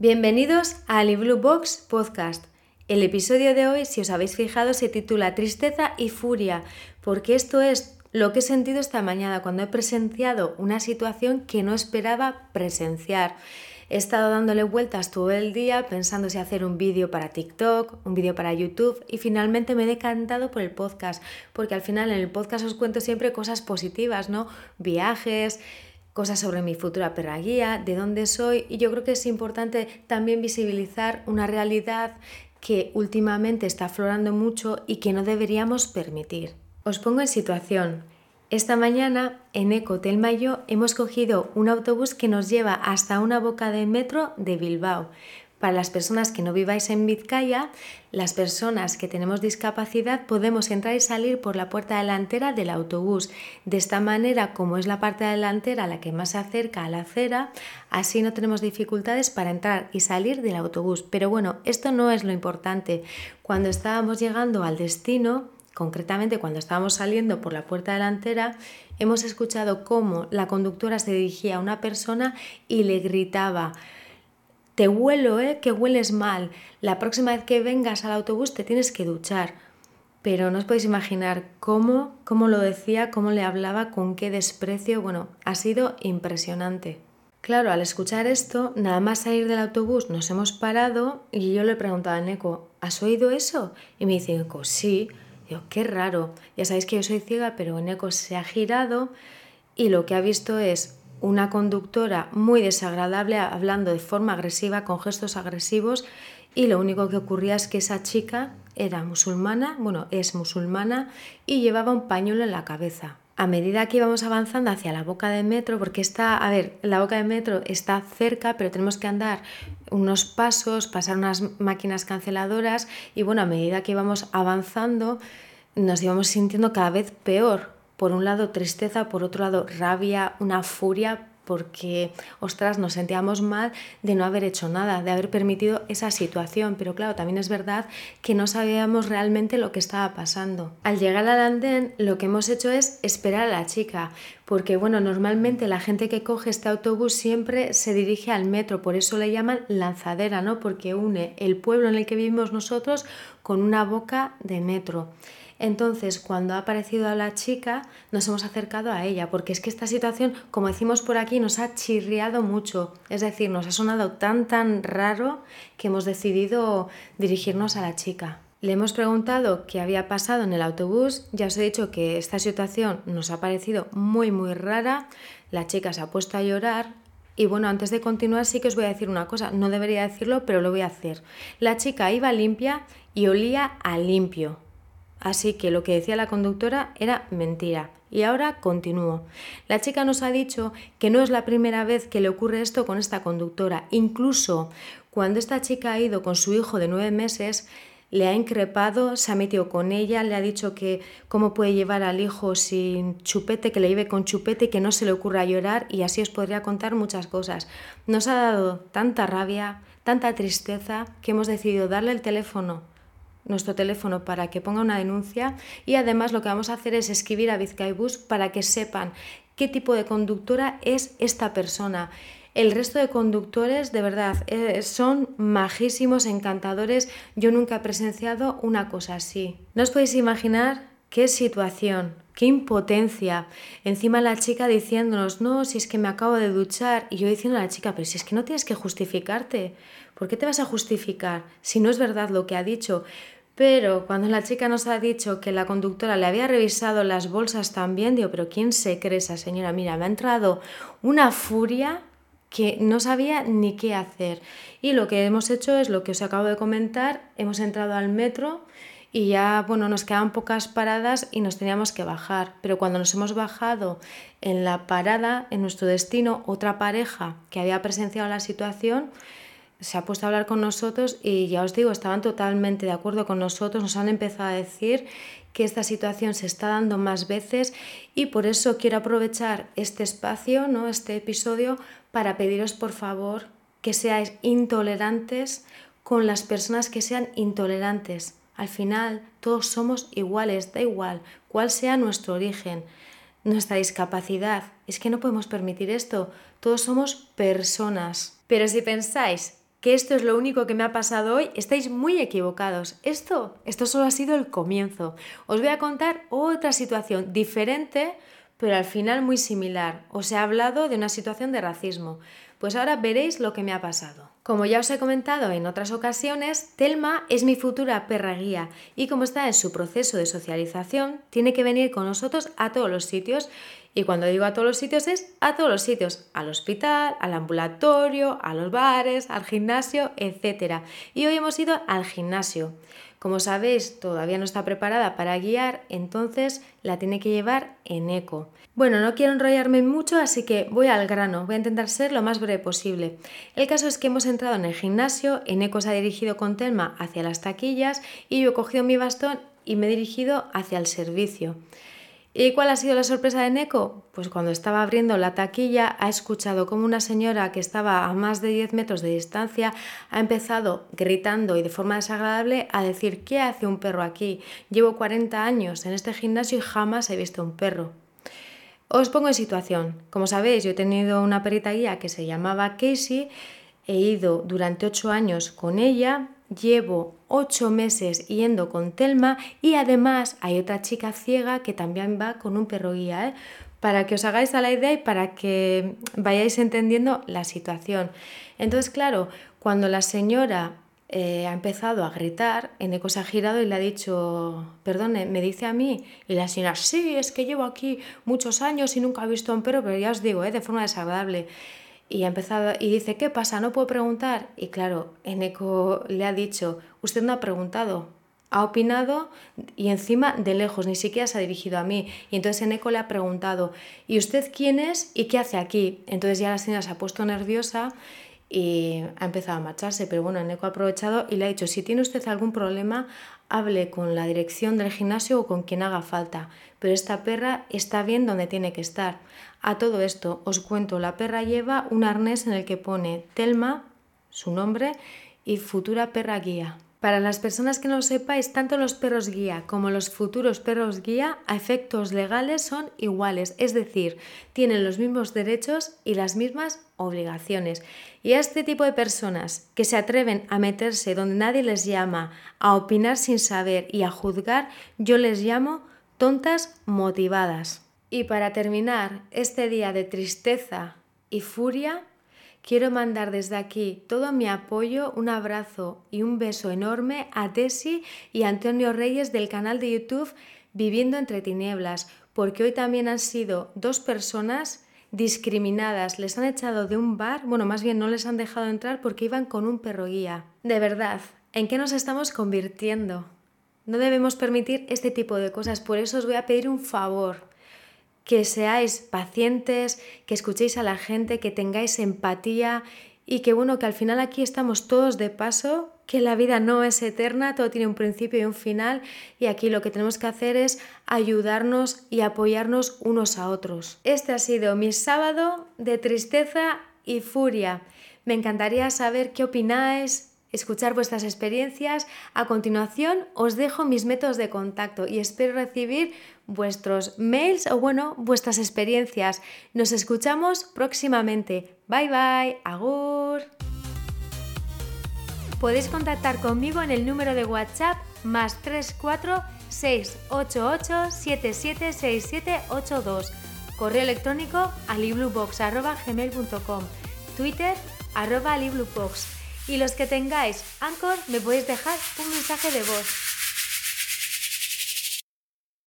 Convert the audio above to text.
Bienvenidos a Ali Blue Box Podcast. El episodio de hoy, si os habéis fijado, se titula Tristeza y Furia, porque esto es lo que he sentido esta mañana cuando he presenciado una situación que no esperaba presenciar. He estado dándole vueltas todo el día pensando si hacer un vídeo para TikTok, un vídeo para YouTube y finalmente me he decantado por el podcast, porque al final en el podcast os cuento siempre cosas positivas, ¿no? Viajes, cosas sobre mi futura perra guía, de dónde soy y yo creo que es importante también visibilizar una realidad que últimamente está aflorando mucho y que no deberíamos permitir. Os pongo en situación. Esta mañana en Eco Telmayo hemos cogido un autobús que nos lleva hasta una boca de metro de Bilbao. Para las personas que no viváis en Vizcaya, las personas que tenemos discapacidad podemos entrar y salir por la puerta delantera del autobús. De esta manera, como es la parte delantera la que más se acerca a la acera, así no tenemos dificultades para entrar y salir del autobús. Pero bueno, esto no es lo importante. Cuando estábamos llegando al destino, concretamente cuando estábamos saliendo por la puerta delantera, hemos escuchado cómo la conductora se dirigía a una persona y le gritaba te huelo, ¿eh? Que hueles mal. La próxima vez que vengas al autobús te tienes que duchar. Pero no os podéis imaginar cómo, cómo lo decía, cómo le hablaba, con qué desprecio. Bueno, ha sido impresionante. Claro, al escuchar esto, nada más salir del autobús nos hemos parado y yo le he preguntado a Neko, ¿has oído eso? Y me dice Neko, sí. Digo, qué raro. Ya sabéis que yo soy ciega, pero Neko se ha girado y lo que ha visto es una conductora muy desagradable hablando de forma agresiva, con gestos agresivos, y lo único que ocurría es que esa chica era musulmana, bueno, es musulmana, y llevaba un pañuelo en la cabeza. A medida que íbamos avanzando hacia la boca de metro, porque está, a ver, la boca de metro está cerca, pero tenemos que andar unos pasos, pasar unas máquinas canceladoras, y bueno, a medida que íbamos avanzando, nos íbamos sintiendo cada vez peor, por un lado tristeza, por otro lado rabia, una furia porque, ostras, nos sentíamos mal de no haber hecho nada, de haber permitido esa situación. Pero claro, también es verdad que no sabíamos realmente lo que estaba pasando. Al llegar al andén, lo que hemos hecho es esperar a la chica, porque, bueno, normalmente la gente que coge este autobús siempre se dirige al metro, por eso le llaman lanzadera, ¿no? Porque une el pueblo en el que vivimos nosotros con una boca de metro. Entonces, cuando ha aparecido a la chica, nos hemos acercado a ella, porque es que esta situación, como decimos por aquí, nos ha chirriado mucho. Es decir, nos ha sonado tan, tan raro que hemos decidido dirigirnos a la chica. Le hemos preguntado qué había pasado en el autobús, ya os he dicho que esta situación nos ha parecido muy muy rara, la chica se ha puesto a llorar y bueno, antes de continuar sí que os voy a decir una cosa, no debería decirlo, pero lo voy a hacer. La chica iba limpia y olía a limpio, Así que lo que decía la conductora era mentira. Y ahora continúo. La chica nos ha dicho que no es la primera vez que le ocurre esto con esta conductora. Incluso cuando esta chica ha ido con su hijo de nueve meses, le ha increpado, se ha metido con ella, le ha dicho que cómo puede llevar al hijo sin chupete, que le lleve con chupete y que no se le ocurra llorar y así os podría contar muchas cosas. Nos ha dado tanta rabia, tanta tristeza que hemos decidido darle el teléfono nuestro teléfono para que ponga una denuncia y además lo que vamos a hacer es escribir a Vizcaibus para que sepan qué tipo de conductora es esta persona. El resto de conductores, de verdad, eh, son majísimos, encantadores. Yo nunca he presenciado una cosa así. No os podéis imaginar qué situación, qué impotencia. Encima la chica diciéndonos, no, si es que me acabo de duchar. Y yo diciendo a la chica, pero si es que no tienes que justificarte. ¿Por qué te vas a justificar si no es verdad lo que ha dicho? Pero cuando la chica nos ha dicho que la conductora le había revisado las bolsas también, digo, pero ¿quién se cree esa señora? Mira, me ha entrado una furia que no sabía ni qué hacer. Y lo que hemos hecho es lo que os acabo de comentar, hemos entrado al metro y ya, bueno, nos quedaban pocas paradas y nos teníamos que bajar. Pero cuando nos hemos bajado en la parada, en nuestro destino, otra pareja que había presenciado la situación, se ha puesto a hablar con nosotros y ya os digo, estaban totalmente de acuerdo con nosotros, nos han empezado a decir que esta situación se está dando más veces y por eso quiero aprovechar este espacio, ¿no? este episodio, para pediros por favor que seáis intolerantes con las personas que sean intolerantes. Al final todos somos iguales, da igual cuál sea nuestro origen, nuestra discapacidad. Es que no podemos permitir esto. Todos somos personas. Pero si pensáis que esto es lo único que me ha pasado hoy, estáis muy equivocados. Esto, esto solo ha sido el comienzo. Os voy a contar otra situación diferente, pero al final muy similar. Os he hablado de una situación de racismo. Pues ahora veréis lo que me ha pasado. Como ya os he comentado en otras ocasiones, Telma es mi futura perra guía y como está en su proceso de socialización, tiene que venir con nosotros a todos los sitios y cuando digo a todos los sitios es a todos los sitios, al hospital, al ambulatorio, a los bares, al gimnasio, etc. Y hoy hemos ido al gimnasio. Como sabéis, todavía no está preparada para guiar, entonces la tiene que llevar en eco. Bueno, no quiero enrollarme mucho, así que voy al grano, voy a intentar ser lo más breve posible. El caso es que hemos entrado en el gimnasio, en eco se ha dirigido con Telma hacia las taquillas y yo he cogido mi bastón y me he dirigido hacia el servicio. ¿Y cuál ha sido la sorpresa de Neko? Pues cuando estaba abriendo la taquilla ha escuchado como una señora que estaba a más de 10 metros de distancia ha empezado gritando y de forma desagradable a decir ¿qué hace un perro aquí? Llevo 40 años en este gimnasio y jamás he visto un perro. Os pongo en situación. Como sabéis, yo he tenido una perita guía que se llamaba Casey, he ido durante 8 años con ella llevo ocho meses yendo con Telma y además hay otra chica ciega que también va con un perro guía, ¿eh? para que os hagáis a la idea y para que vayáis entendiendo la situación. Entonces, claro, cuando la señora eh, ha empezado a gritar, Eneco se ha girado y le ha dicho, perdone, me dice a mí. Y la señora, sí, es que llevo aquí muchos años y nunca he visto a un perro, pero ya os digo, ¿eh? de forma desagradable. Y ha empezado y dice, ¿qué pasa? ¿No puedo preguntar? Y claro, Eneco le ha dicho, usted no ha preguntado, ha opinado y encima de lejos, ni siquiera se ha dirigido a mí. Y entonces Eneco le ha preguntado, ¿y usted quién es y qué hace aquí? Entonces ya la señora se ha puesto nerviosa y ha empezado a marcharse, pero bueno, Eneco ha aprovechado y le ha dicho, si tiene usted algún problema, hable con la dirección del gimnasio o con quien haga falta, pero esta perra está bien donde tiene que estar. A todo esto os cuento, la perra lleva un arnés en el que pone Telma, su nombre, y futura perra guía. Para las personas que no lo sepáis, tanto los perros guía como los futuros perros guía a efectos legales son iguales, es decir, tienen los mismos derechos y las mismas obligaciones. Y a este tipo de personas que se atreven a meterse donde nadie les llama, a opinar sin saber y a juzgar, yo les llamo tontas motivadas. Y para terminar este día de tristeza y furia, quiero mandar desde aquí todo mi apoyo, un abrazo y un beso enorme a Tesi y Antonio Reyes del canal de YouTube Viviendo entre Tinieblas, porque hoy también han sido dos personas discriminadas, les han echado de un bar, bueno, más bien no les han dejado entrar porque iban con un perro guía. De verdad, ¿en qué nos estamos convirtiendo? No debemos permitir este tipo de cosas, por eso os voy a pedir un favor que seáis pacientes, que escuchéis a la gente, que tengáis empatía y que bueno, que al final aquí estamos todos de paso, que la vida no es eterna, todo tiene un principio y un final y aquí lo que tenemos que hacer es ayudarnos y apoyarnos unos a otros. Este ha sido mi sábado de tristeza y furia. Me encantaría saber qué opináis, escuchar vuestras experiencias. A continuación os dejo mis métodos de contacto y espero recibir vuestros mails o bueno, vuestras experiencias. Nos escuchamos próximamente. Bye bye, agur. Podéis contactar conmigo en el número de WhatsApp más 34 688 776782. Correo electrónico aliblubox.gmail.com Twitter arroba y los que tengáis Anchor me podéis dejar un mensaje de voz